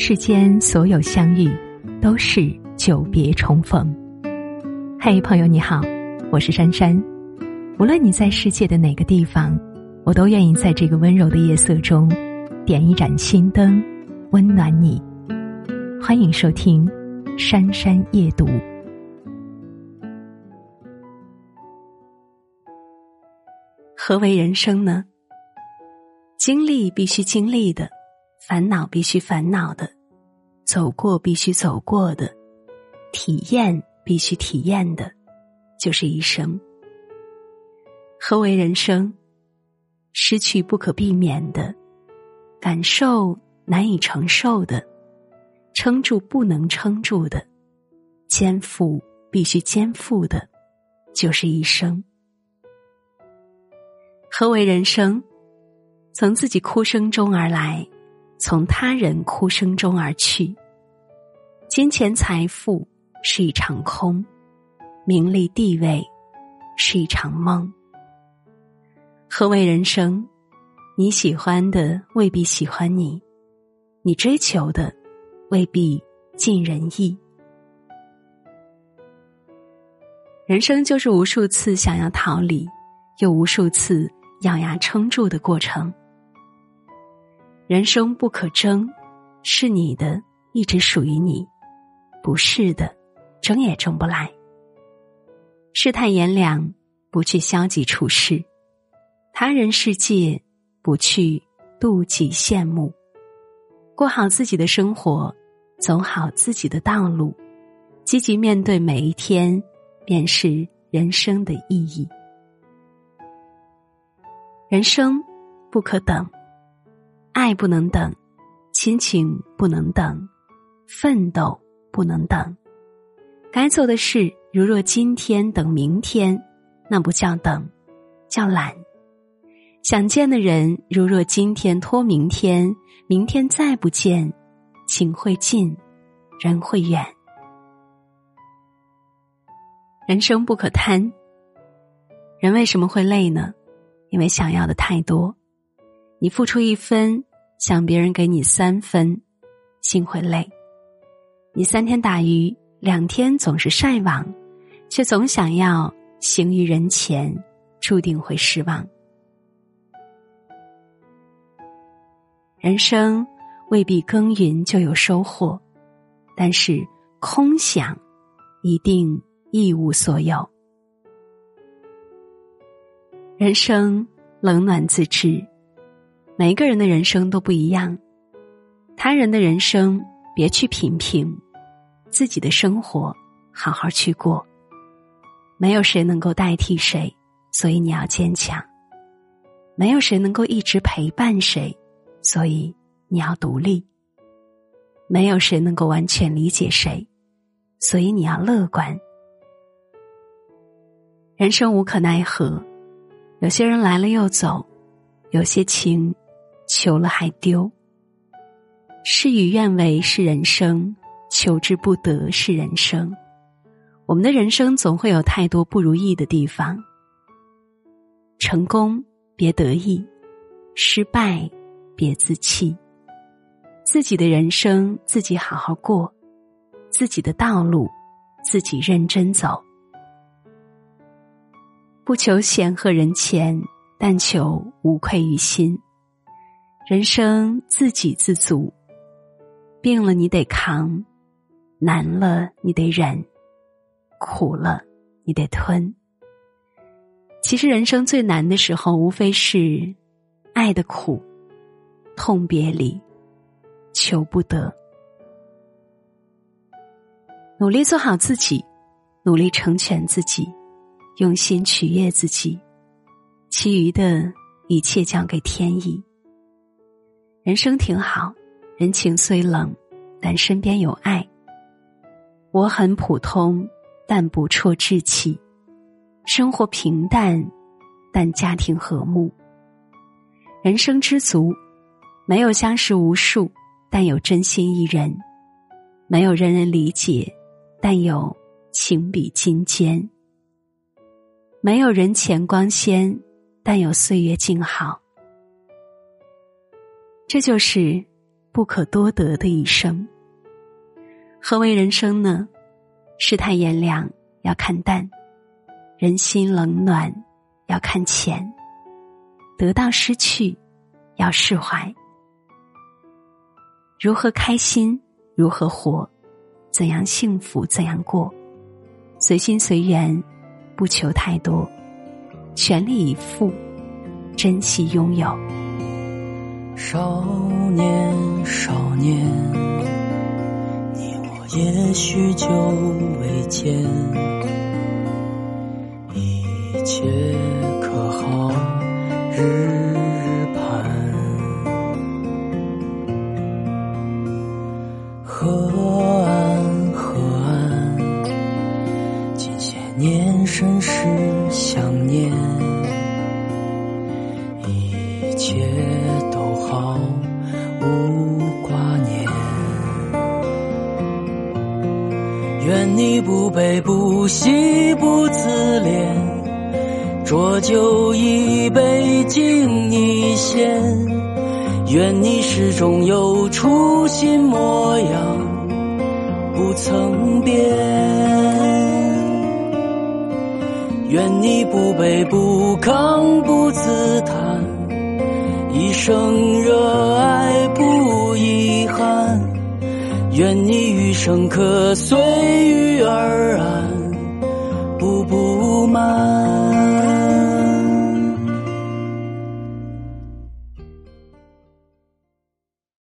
世间所有相遇，都是久别重逢。嘿，朋友你好，我是珊珊。无论你在世界的哪个地方，我都愿意在这个温柔的夜色中，点一盏心灯，温暖你。欢迎收听《珊珊夜读》。何为人生呢？经历必须经历的。烦恼必须烦恼的，走过必须走过的，体验必须体验的，就是一生。何为人生？失去不可避免的，感受难以承受的，撑住不能撑住的，肩负必须肩负的，就是一生。何为人生？从自己哭声中而来。从他人哭声中而去，金钱财富是一场空，名利地位是一场梦。何为人生？你喜欢的未必喜欢你，你追求的未必尽人意。人生就是无数次想要逃离，又无数次咬牙撑住的过程。人生不可争，是你的，一直属于你；不是的，争也争不来。世态炎凉，不去消极处事；他人世界，不去妒忌羡慕。过好自己的生活，走好自己的道路，积极面对每一天，便是人生的意义。人生不可等。爱不能等，亲情不能等，奋斗不能等。该做的事，如若今天等明天，那不叫等，叫懒。想见的人，如若今天拖明天，明天再不见，情会尽，人会远。人生不可贪。人为什么会累呢？因为想要的太多。你付出一分。想别人给你三分，心会累。你三天打鱼两天总是晒网，却总想要行于人前，注定会失望。人生未必耕耘就有收获，但是空想一定一无所有。人生冷暖自知。每一个人的人生都不一样，他人的人生别去品评，自己的生活好好去过。没有谁能够代替谁，所以你要坚强；没有谁能够一直陪伴谁，所以你要独立；没有谁能够完全理解谁，所以你要乐观。人生无可奈何，有些人来了又走，有些情。求了还丢，事与愿违是人生，求之不得是人生。我们的人生总会有太多不如意的地方。成功别得意，失败别自弃。自己的人生自己好好过，自己的道路自己认真走。不求显赫人前，但求无愧于心。人生自给自足，病了你得扛，难了你得忍，苦了你得吞。其实人生最难的时候，无非是爱的苦、痛别离、求不得。努力做好自己，努力成全自己，用心取悦自己，其余的一切交给天意。人生挺好，人情虽冷，但身边有爱。我很普通，但不辍志气。生活平淡，但家庭和睦。人生知足，没有相识无数，但有真心一人；没有人人理解，但有情比金坚；没有人前光鲜，但有岁月静好。这就是不可多得的一生。何为人生呢？世态炎凉要看淡，人心冷暖要看浅，得到失去要释怀。如何开心？如何活？怎样幸福？怎样过？随心随缘，不求太多，全力以赴，珍惜拥有。少年，少年，你我也许久未见，一切可好？日喜不自怜，浊酒一杯敬你先。愿你始终有初心模样，不曾变。愿你不卑不亢不自叹。一生热爱不遗憾，愿你余生可随遇而安，步步慢